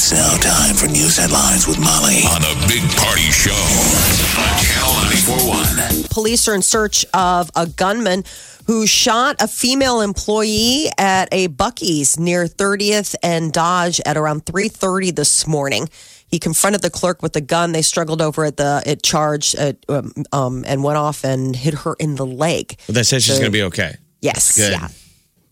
It's now time for news headlines with Molly on a big party show on Channel 941. Police are in search of a gunman who shot a female employee at a Bucky's near 30th and Dodge at around 3:30 this morning. He confronted the clerk with a gun. They struggled over at the it charged uh, um, um, and went off and hit her in the leg. But they said she's going to be okay. Yes, good. yeah.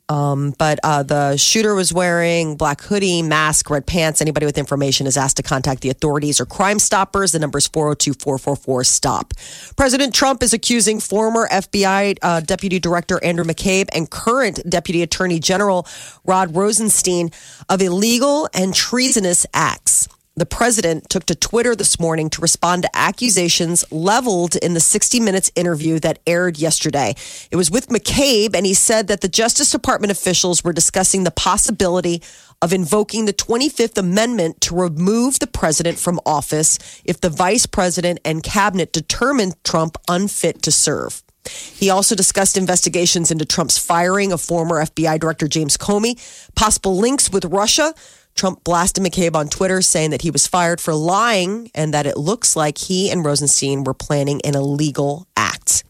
Um, but uh, the shooter was wearing black hoodie, mask, red pants. Anybody with information is asked to contact the authorities or Crime Stoppers. The number is 402 444 STOP. President Trump is accusing former FBI uh, Deputy Director Andrew McCabe and current Deputy Attorney General Rod Rosenstein of illegal and treasonous acts. The president took to Twitter this morning to respond to accusations leveled in the 60 Minutes interview that aired yesterday. It was with McCabe, and he said that the Justice Department officials were discussing the possibility of invoking the 25th Amendment to remove the president from office if the vice president and cabinet determined Trump unfit to serve. He also discussed investigations into Trump's firing of former FBI Director James Comey, possible links with Russia. Trump blasted McCabe on Twitter saying that he was fired for lying and that it looks like he and Rosenstein were planning an illegal act.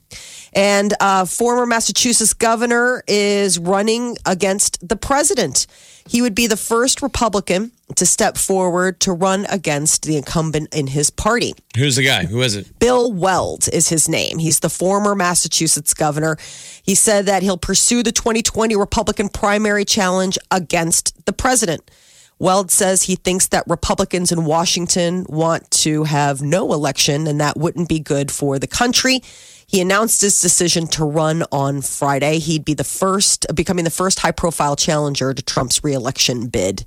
And uh, former Massachusetts governor is running against the president. He would be the first Republican to step forward to run against the incumbent in his party. Who's the guy? Who is it? Bill Weld is his name. He's the former Massachusetts governor. He said that he'll pursue the 2020 Republican primary challenge against the president. Weld says he thinks that Republicans in Washington want to have no election and that wouldn't be good for the country. He announced his decision to run on Friday. He'd be the first, becoming the first high profile challenger to Trump's reelection bid.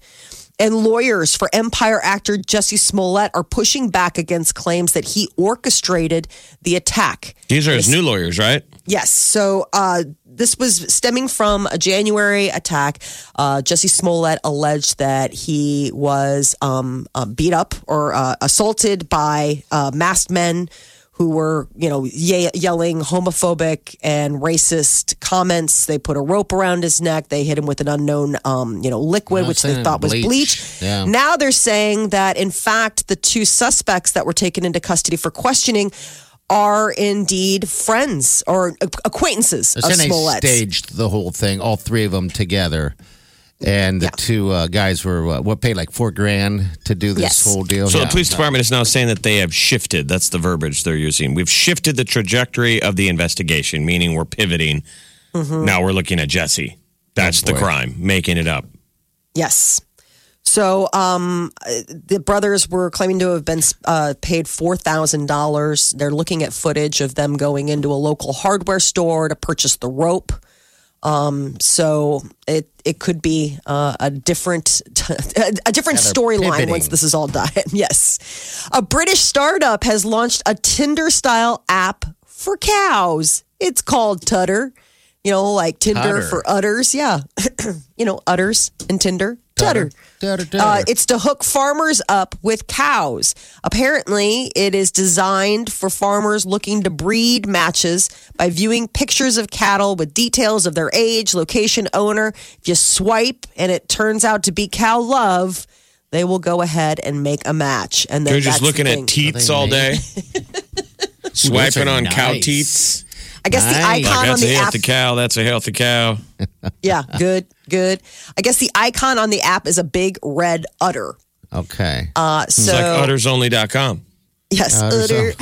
And lawyers for Empire actor Jussie Smollett are pushing back against claims that he orchestrated the attack. These are his new lawyers, right? Yes. So uh, this was stemming from a January attack. Uh, Jussie Smollett alleged that he was um, uh, beat up or uh, assaulted by uh, masked men who were, you know, ye- yelling homophobic and racist comments. They put a rope around his neck. They hit him with an unknown, um, you know, liquid, which they thought was bleach. bleach. Yeah. Now they're saying that, in fact, the two suspects that were taken into custody for questioning are indeed friends or acquaintances They're of they staged the whole thing, all three of them together. And the Yeah. two uh, guys were uh, what paid like four grand to do this Yes. whole deal. So Yeah. the police department is now saying that they have shifted. That's the verbiage they're using. We've shifted the trajectory of the investigation, meaning we're pivoting. Now we're looking at Jussie. That's the crime, making it up. Yes. So um, the brothers were claiming to have been uh, paid four thousand dollars. They're looking at footage of them going into a local hardware store to purchase the rope. Um, so it it could be uh, a different a different storyline once this is all done. yes, a British startup has launched a Tinder style app for cows. It's called Tutter. You know, like Tinder Tutter. for udders. Yeah, you know, udders and Tinder. Tutter. Tutter, tutter. Uh, it's to hook farmers up with cows. Apparently, it is designed for farmers looking to breed matches by viewing pictures of cattle with details of their age, location, owner. If you swipe and it turns out to be cow love, they will go ahead and make a match. And then They're just that's the looking at teats all day, swiping are on cow nice. teats. I guess the Nice. Like, icon on that's a the app. healthy cow. That's a healthy cow. Yeah, good, good. I guess the icon on the app is a big red udder. Okay. Uh, It's so like uttersonly.com. yes, Udders udder.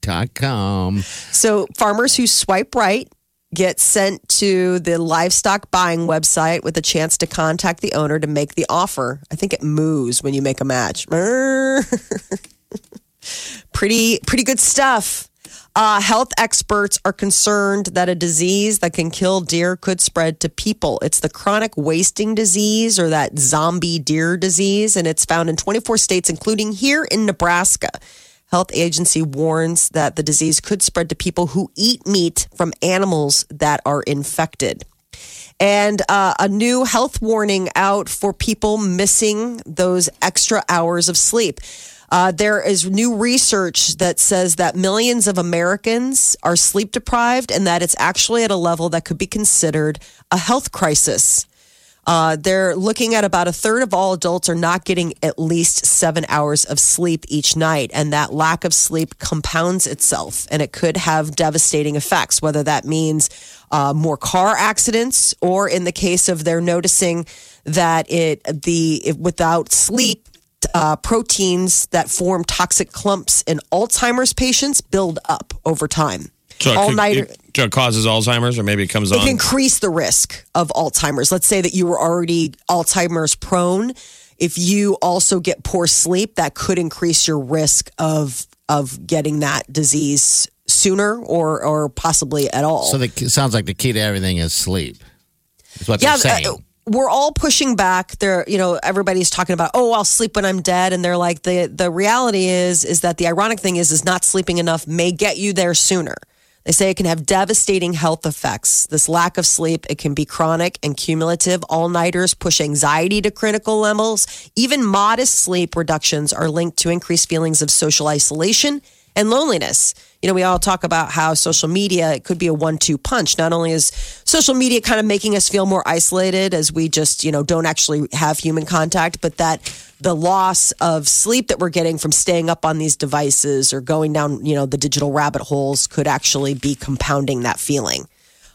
Dot com. So farmers who swipe right get sent to the livestock buying website with a chance to contact the owner to make the offer. I think it moves when you make a match. pretty pretty good stuff. Uh, health experts are concerned that a disease that can kill deer could spread to people. It's the chronic wasting disease or that zombie deer disease, and it's found in 24 states, including here in Nebraska. Health agency warns that the disease could spread to people who eat meat from animals that are infected. And uh, a new health warning out for people missing those extra hours of sleep. Uh, there is new research that says that millions of Americans are sleep deprived and that it's actually at a level that could be considered a health crisis. Uh, they're looking at about a third of all adults are not getting at least seven hours of sleep each night. And that lack of sleep compounds itself and it could have devastating effects, whether that means uh, more car accidents or in the case of they're noticing that it, the, without sleep, uh, proteins that form toxic clumps in Alzheimer's patients build up over time. So it, All could- nighter. it- so it causes Alzheimer's, or maybe it comes It on. can increase the risk of Alzheimer's. Let's say that you were already Alzheimer's prone. If you also get poor sleep, that could increase your risk of of getting that disease sooner or or possibly at all. So the, it sounds like the key to everything is sleep. Is what yeah, they're saying. uh, we're all pushing back. There, you know, everybody's talking about, oh, I'll sleep when I'm dead, and they're like, the the reality is, is that the ironic thing is, is not sleeping enough may get you there sooner. They say it can have devastating health effects. This lack of sleep, it can be chronic and cumulative. All nighters push anxiety to critical levels. Even modest sleep reductions are linked to increased feelings of social isolation and loneliness. You know, we all talk about how social media it could be a one-two punch. Not only is social media kind of making us feel more isolated as we just, you know, don't actually have human contact, but that the loss of sleep that we're getting from staying up on these devices or going down, you know, the digital rabbit holes could actually be compounding that feeling.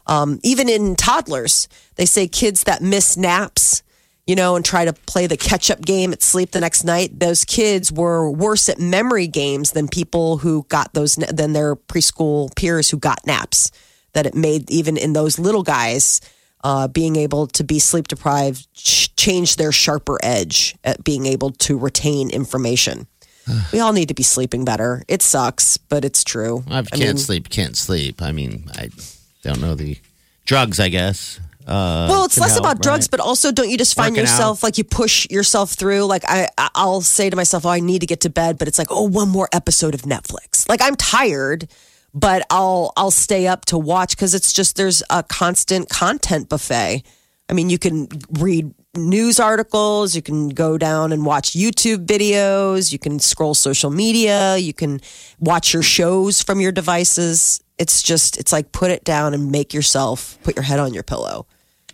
Um, even in toddlers, they say kids that miss naps, you know, and try to play the catch up game at sleep the next night, those kids were worse at memory games than people who got those, than their preschool peers who got naps. That it made, even in those little guys, uh, being able to be sleep deprived ch- change their sharper edge at being able to retain information. we all need to be sleeping better. It sucks, but it's true. Well, if you I can't mean- sleep, can't sleep. I mean, I don't know the drugs, I guess. Uh, well, it's less help, about drugs, right? but also don't you just find Working yourself like you push yourself through? Like I- I'll say to myself, "Oh, I need to get to bed," but it's like, "Oh, one more episode of Netflix." Like I'm tired, but I'll I'll stay up to watch because it's just there's a constant content buffet. I mean, you can read news articles, you can go down and watch YouTube videos, you can scroll social media, you can watch your shows from your devices. It's just it's like put it down and make yourself put your head on your pillow.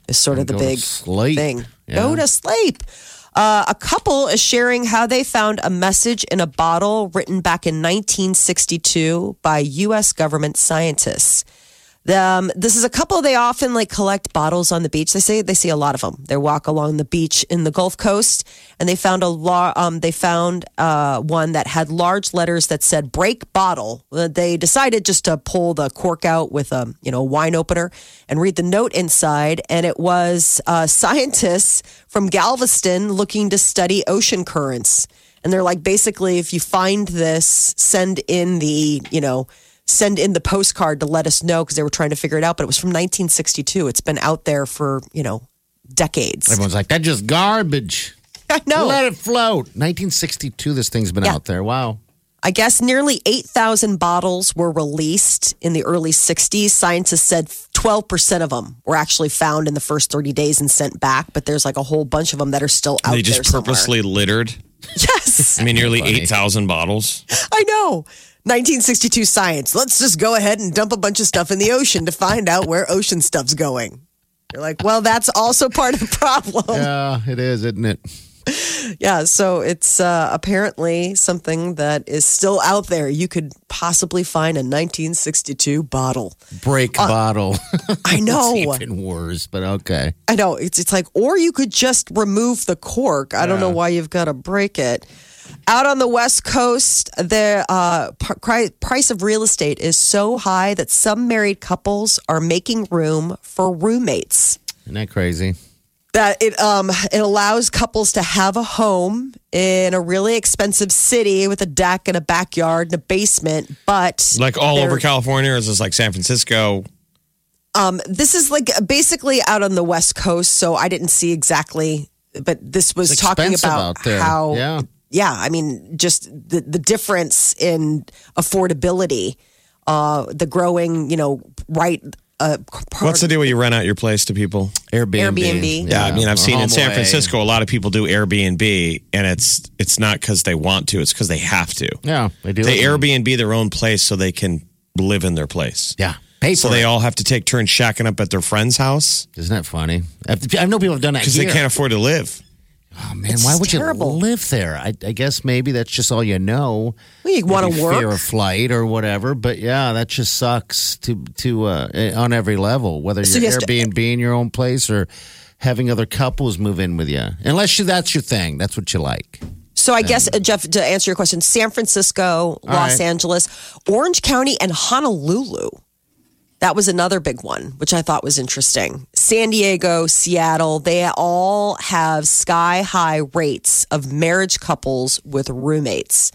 Is sort of the big thing. Yeah. Go to sleep. Uh, a couple is sharing how they found a message in a bottle written back in 1962 by U.S. government scientists. Um, this is a couple. They often like collect bottles on the beach. They say they see a lot of them. They walk along the beach in the Gulf Coast, and they found a lar- um, They found uh, one that had large letters that said "break bottle." Uh, They decided just to pull the cork out with a you know wine opener and read the note inside, and it was uh, scientists from Galveston looking to study ocean currents. And they're like, basically, if you find this, send in the you know send in the postcard to let us know because they were trying to figure it out. But it was from 1962. It's been out there for, you know, decades. Everyone's like, that's just garbage. I know. Let it float. 1962, this thing's been Yeah. out there. Wow. I guess nearly 8,000 bottles were released in the early 60s. Scientists said 12% of them were actually found in the first 30 days and sent back, but there's like a whole bunch of them that are still out there. they there. just somewhere. purposely littered. Yes. I mean, nearly Funny. 8,000 bottles. I know. 1962 science. Let's just go ahead and dump a bunch of stuff in the ocean to find out where ocean stuff's going. You're like, well, that's also part of the problem. Yeah, it is, isn't it? Yeah, so it's uh, apparently something that is still out there. You could possibly find a 1962 bottle. Break bottle. I know. it's even worse, but okay. I know. It's it's like, or you could just remove the cork. I don't know why you've got to break it. Out on the West Coast, the uh, pri- price of real estate is so high that some married couples are making room for roommates. Isn't that crazy? That it um it allows couples to have a home in a really expensive city with a deck and a backyard and a basement, but Like all over California, or is this like San Francisco? Um, this is like basically out on the west coast, so I didn't see exactly, but this was talking about how Yeah. yeah, I mean, just the the difference in affordability, uh, the growing, you know, right. Uh, part What's the deal where you rent out your place to people? Airbnb. Airbnb. Yeah, I mean, I've or seen in San HomeAway. Francisco a lot of people do Airbnb, and it's it's not because they want to; it's because they have to. Yeah, they do. They it. Airbnb their own place so they can live in their place. Yeah, pay So for they it. all have to take turns shacking up at their friend's house Isn't that funny? I I know people have done that because they can't afford to live. Oh man, It's why would terrible. you live there? I, I guess maybe that's just all you know. Well, you want to fear of flight or whatever. But yeah, that just sucks to to uh, on every level. Whether So you're you have to- Airbnb in your own place or having other couples move in with you, unless you, that's your thing. That's what you like. So I guess uh, Jeff, to answer your question, San Francisco, Los right. Angeles, Orange County, and Honolulu. That was another big one, which I thought was interesting. San Diego, Seattle, they all have sky high rates of marriage couples with roommates.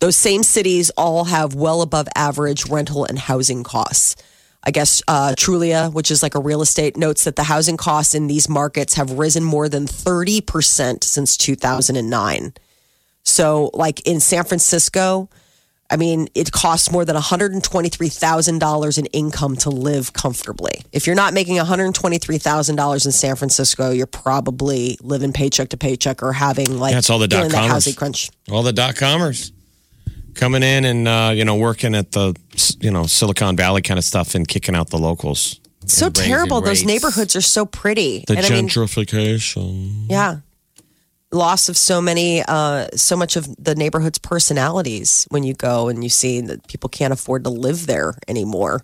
Those same cities all have well above average rental and housing costs. I guess uh, Trulia, which is like a real estate, notes that the housing costs in these markets have risen more than 30% since 2009. So, like in San Francisco, I mean, it costs more than $123,000 in income to live comfortably. If you're not making $123,000 in San Francisco, you're probably living paycheck to paycheck or having like That's all the dot-comers. housing crunch. All the dot comers coming in and uh, you know working at the you know Silicon Valley kind of stuff and kicking out the locals. So terrible. Those rates. neighborhoods are so pretty. The and I mean, gentrification. yeah. Loss of so many, uh, so much of the neighborhood's personalities when you go and you see that people can't afford to live there anymore.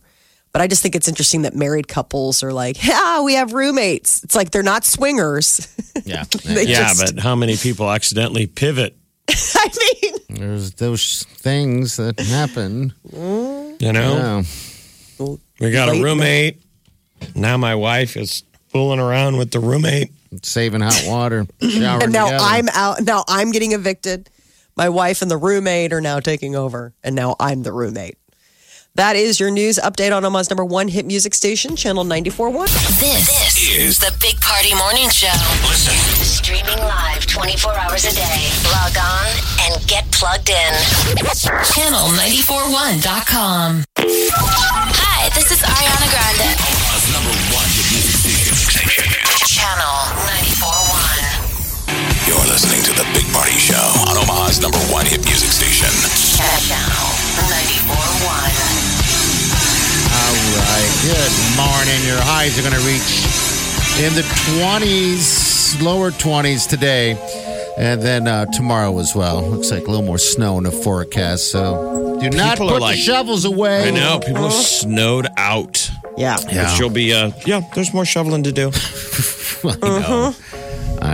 But I just think it's interesting that married couples are like, yeah, we have roommates. It's like they're not swingers. Yeah, yeah, just- but how many people accidentally pivot? I mean, there's those things that happen. You know, Yeah. we got Late a roommate. Now my wife is fooling around with the roommate. Saving hot water, and now together. I'm out. Now I'm getting evicted. My wife and the roommate are now taking over, and now I'm the roommate. That is your news update on Omaha's number one hit music station, Channel 94.1. This, is is the Big Party Morning Show. Listen. Streaming live 24 hours a day. Log on and get plugged in. Channel941.com. Hi, this is Ariana Big Party Show on Omaha's number one hit music station. Channel 941. All right. Good morning. Your highs are going to reach in the 20s, lower 20s today. And then uh, tomorrow as well. Looks like a little more snow in the forecast. So do not People are put like- the shovels away. I know people are snowed out. Yeah. Yeah. Which you'll be. Uh, yeah, there's more shoveling to do. I know.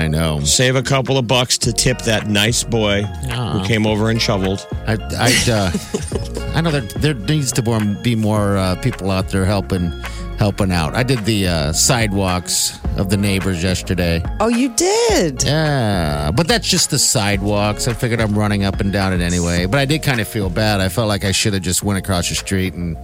I know. Save a couple of bucks to tip that nice boy who came over and shoveled. I, I, uh, I know there, there needs to be more uh, people out there helping helping out. I did the uh, sidewalks of the neighbors yesterday. Oh, you did. Yeah, but that's just the sidewalks. I figured I'm running up and down it anyway. But I did kind of feel bad. I felt like I should have just went across the street and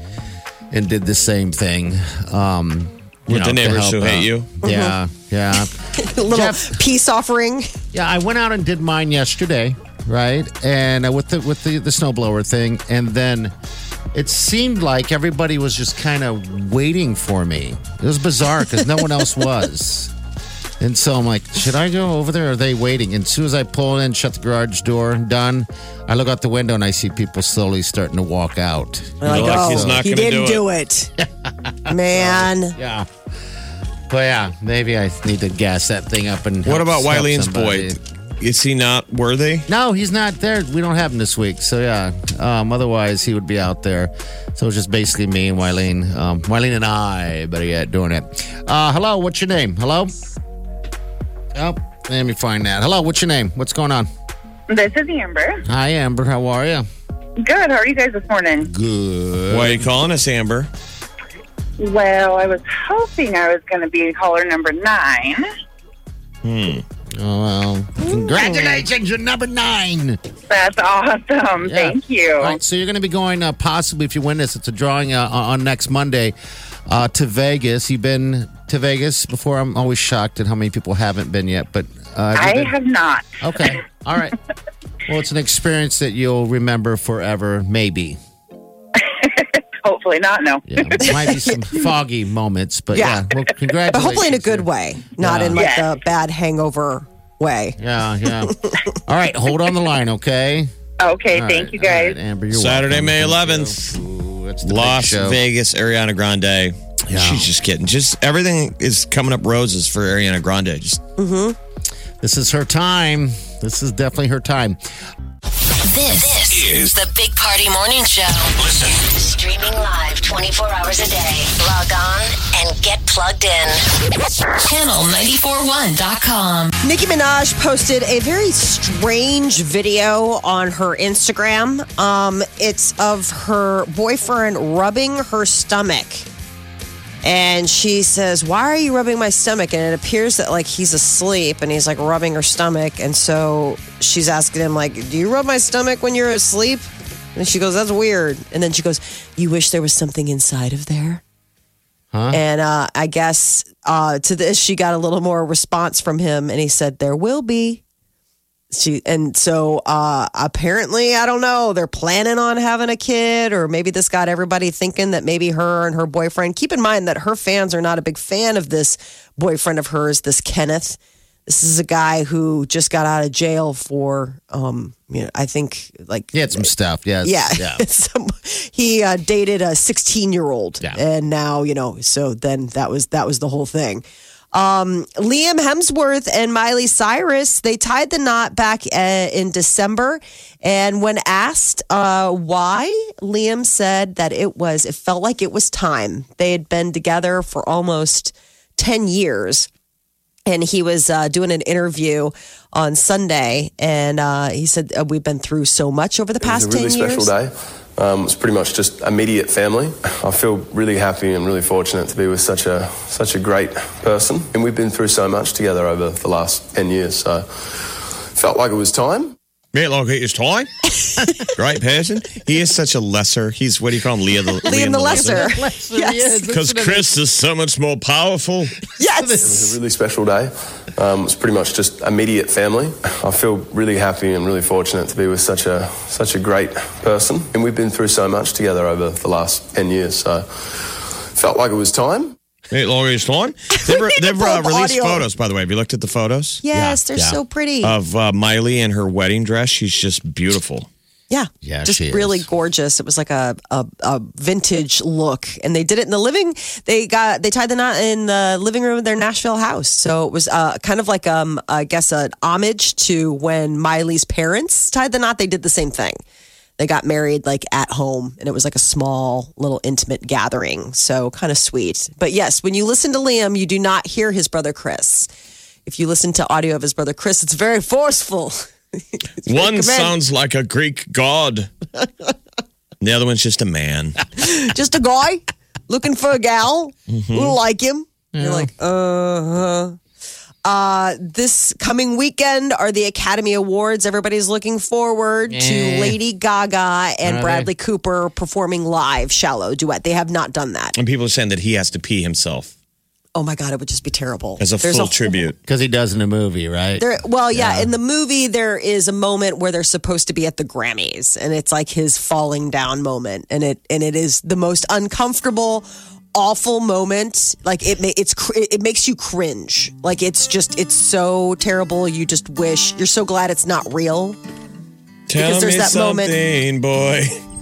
and did the same thing. Um, you With know, the neighbors help who hate out. you? Yeah, yeah. A little Jeff- peace offering. Yeah, I went out and did mine yesterday, right? And uh, with the with the the snowblower thing, and then it seemed like everybody was just kind of waiting for me. It was bizarre because no one else was. And so I'm like, should I go over there? Or are they waiting? And as soon as I pull in, shut the garage door, done. I look out the window and I see people slowly starting to walk out. Like, like, oh, he's not he didn't do do it. Man. Yeah. But yeah, maybe I need to gas that thing up and. What help- about help Wileen's somebody. boy? Is he not worthy? No, he's not there. We don't have him this week. So yeah. Um, otherwise, he would be out there. So it's just basically me and Wileen. Um, Wileen and I, better yet, doing it. Uh, hello, what's your name? Hello. Oh, let me find that. Hello, what's your name? What's going on? This is Amber. Hi, Amber. How are you? Good. How are you guys this morning? Good. Why are you calling us, Amber? Well, I was hoping I was going to be caller number nine. Hmm. Oh, well. Congratulations, you're number nine. That's awesome. Yeah. Thank you. All right, so you're going to be going uh, possibly if you win this. It's a drawing uh, on next Monday uh, to Vegas. You've been to Vegas before. I'm always shocked at how many people haven't been yet. But uh, have I been? have not. Okay, all right. Well, it's an experience that you'll remember forever, maybe. Hopefully not. No. Yeah, there might be some foggy moments, but yeah. Yeah. well, But hopefully in a good way, not in like Yeah. the bad hangover way. Yeah, yeah. All right, hold on the line, okay? Okay. All thank right, you guys. right, Amber, you're Saturday, welcome. May Thank you. 11th. Ooh, that's the big Las show. Vegas, Ariana Grande. Yeah. She's just getting just everything is coming up roses for Ariana Grande. Just mm-hmm. This is her time. This is definitely her time. This, is the Big Party Morning Show. Listen. Streaming live 24 hours a day. Log on and get plugged in. Channel941.com. Nicki Minaj posted a very strange video on her Instagram. Um, it's of her boyfriend rubbing her stomach. And she says, Why are you rubbing my stomach? And it appears that like he's asleep and he's like rubbing her stomach. And so she's asking him, like, Do you rub my stomach when you're asleep? And she goes, That's weird. And then she goes, You wish there was something inside of there? And uh, I guess uh, to this, she got a little more response from him, and he said, There will be. She and so uh, apparently, I don't know. They're planning on having a kid, or maybe this got everybody thinking that maybe her and her boyfriend. Keep in mind that her fans are not a big fan of this boyfriend of hers, this Kenneth. This is a guy who just got out of jail for, um, you know, I think like He had some stuff. Yes. yeah. Yeah. Some- he uh, dated a 16 year old. Yeah. And now, you know, so then that was that was the whole thing. Um, Liam Hemsworth and Miley Cyrus, they tied the knot back uh, in December. And when asked uh, why, Liam said that it was, it felt like it was time. They had been together for almost 10 years and he was uh, doing an interview on Sunday, and uh, he said uh, we've been through so much over the It was past a really ten years. special day. Um, it's pretty much just immediate family. I feel really happy and really fortunate to be with such a such a great person. And we've been through so much together over the last ten years. So felt like it was time. Mate, like his time. Great person. He is such a lesser. He's what do you call him? Leah the Liam the Lesser. yes. Because Chris is so much more powerful. Yes. It was a really special day. Um, it's pretty much just immediate family. I feel really happy and really fortunate to be with such a such a great person. And we've been through so much together over the last ten years. So felt like it was time. Mate, like his time. They've, they've uh, released audio. photos, by the way. Have you looked at the photos? Yes, they're yeah. so pretty. Of uh, Miley in her wedding dress. She's just beautiful. yeah. Yeah, Just she is. really gorgeous. It was like a, a a vintage look, and they did it in the living. They got they tied the knot in the living room of their Nashville house. So it was uh, kind of like um I guess an homage to when Miley's parents tied the knot. They did the same thing. They got married like at home, and it was like a small little intimate gathering. So kind of sweet. But yes, when you listen to Liam, you do not hear his brother Chris. If you listen to audio of his brother Chris, it's very forceful. It's One command- sounds like a Greek god. the other one's just a man. just a guy looking for a gal who like him. You're like, uh huh. Uh, this coming weekend are the Academy Awards. Everybody's looking forward to Eh. Lady Gaga and Are Bradley Cooper performing live shallow duet. They have not done that. And people are saying that he has to pee himself Oh my god, it would just be terrible. as a There's full whole- tribute. Because he does in a movie, right? There, well, yeah, in the movie there is a moment where they're supposed to be at the Grammys, and it's like his falling down moment, and it and it is the most uncomfortable, awful moment. Like it, it's it makes you cringe. Like it's just it's so terrible. You just wish you're so glad it's not real. Tell Because there's me that moment- something, boy.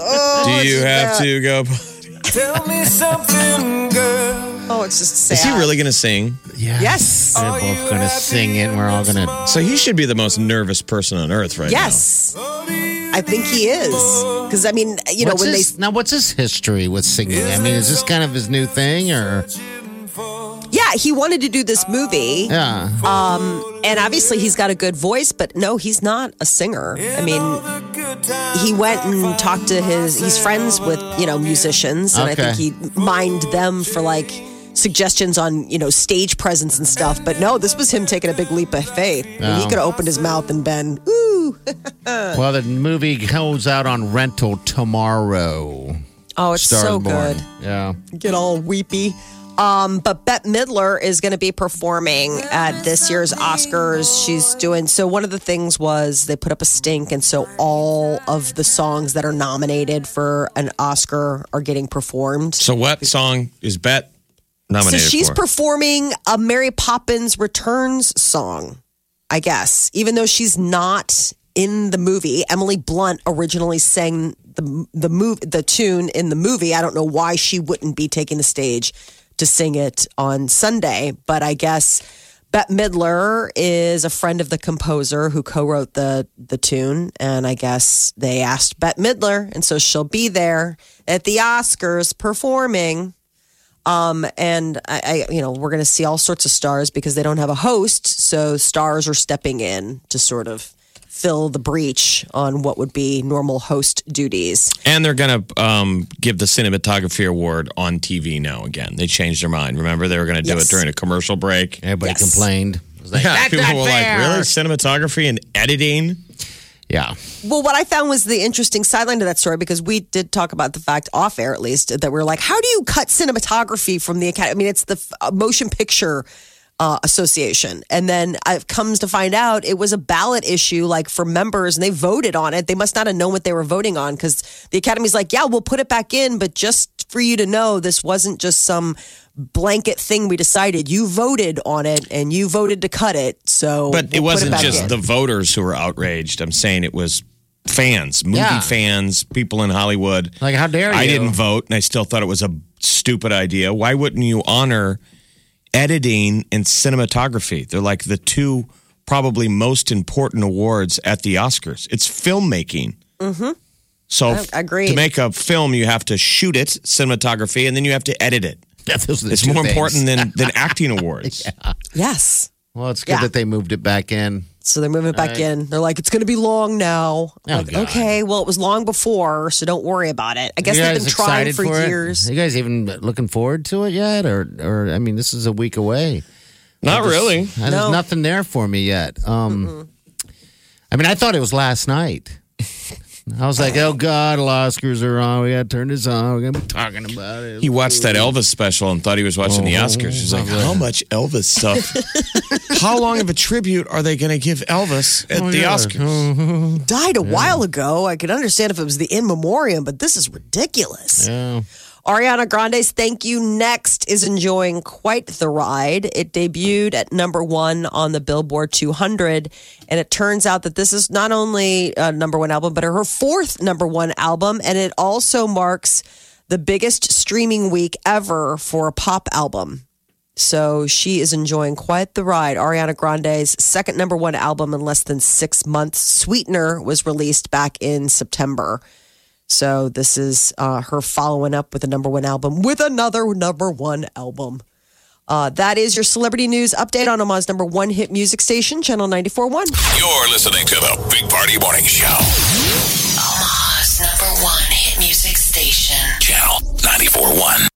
Oh, Do you it's have bad. to go? Tell me something, girl. Oh, it's just sad. Is he really going to sing? Yes. Yes. They're both going to sing it, and we're all going to. So he should be the most nervous person on earth right Yes, I think he is. Because I mean, you know, What's when his, now, what's his history with singing? I mean, is this kind of his new thing, or yeah, he wanted to do this movie. yeah? Um, and obviously, he's got a good voice, but no, he's not a singer. I mean, he went and talked to his, he's friends with, you know, musicians. And I think he mined them for like suggestions on you know stage presence and stuff. But no, this was him taking a big leap of faith. I mean, he could have opened his mouth and been ooh. Well, the movie goes out on rental tomorrow. Oh, it's Stars so good. Yeah. get all weepy. Um, but Bette Midler is going to be performing at this year's Oscars. She's doing so. One of the things was they put up a stink, and so all of the songs that are nominated for an Oscar are getting performed. So what song is Bette So she's for? performing a Mary Poppins Returns song, I guess, even though she's not in the movie. Emily Blunt originally sang the the move the tune in the movie. I don't know why she wouldn't be taking the stage to sing it on Sunday, but I guess Bette Midler is a friend of the composer who co-wrote the the tune, and I guess they asked Bette Midler, and so she'll be there at the Oscars performing. Um, and I, I, you know, we're going to see all sorts of stars because they don't have a host, so stars are stepping in to sort of fill the breach on what would be normal host duties. and they're going to um, give the cinematography award on TV now again. They changed their mind. Remember, they were going to do Yes. it during a commercial break. Everybody Yes. complained. Was like, Yeah, "That's people not were fair." like, "Really, cinematography and editing?" Yeah. Well, what I found was the interesting sideline to that story because we did talk about the fact off air, at least, that we're like, how do you cut cinematography from the academy? I mean, it's the uh, motion picture uh, association, and then it comes to find out it was a ballot issue, like for members, and they voted on it. They must not have known what they were voting on because the academy's like, yeah, we'll put it back in, but just for you to know, this wasn't just some blanket thing we decided. You voted on it, and you voted to cut it. So, But it we'll put wasn't back just in. the voters who were outraged. I'm saying it was fans, movie Yeah. fans, people in Hollywood. Like, how dare I didn't vote, and I still thought it was a stupid idea. Why wouldn't you honor editing and cinematography? They're like the two probably most important awards at the Oscars. It's filmmaking. Mm-hmm. So, I- agreed. to make a film, you have to shoot it, cinematography, and then you have to edit it. Yeah, those are the It's two more things. important than, than acting awards. yes. Well, it's good Yeah. that they moved it back in. So they're moving it back in. They're like, it's going to be long now. Oh, like, okay, well, it was long before, so don't worry about it. I guess they've been trying excited for, it? years. You guys even looking forward to it yet, or or I mean, this is a week away. Not really. There's No. nothing there for me yet. Um, I mean, I thought it was last night. I was like, oh God, Oscars are on. We got to turn this on. We're gonna be talking about it. He watched that Elvis special and thought he was watching the Oh, Oscars. He's like, how much Elvis stuff? how long of a tribute are they going to give Elvis at Oh, the yeah. Oscars? Died a while ago. I could understand if it was the in memoriam, but this is ridiculous. Yeah. Ariana Grande's Thank You Next is enjoying quite the ride. It debuted at number one on the Billboard 200. And it turns out that this is not only a number one album, but her fourth number one album. And it also marks the biggest streaming week ever for a pop album. So she is enjoying quite the ride. Ariana Grande's second number one album in less than six months, Sweetener, was released back in September. So this is uh, her following up with a number one album with another number one album. Uh, that is your celebrity news update on Omaha's number one hit music station, Channel 94.1. You're listening to the Big Party Morning Show. Omaha's number one hit music station. Channel 94.1.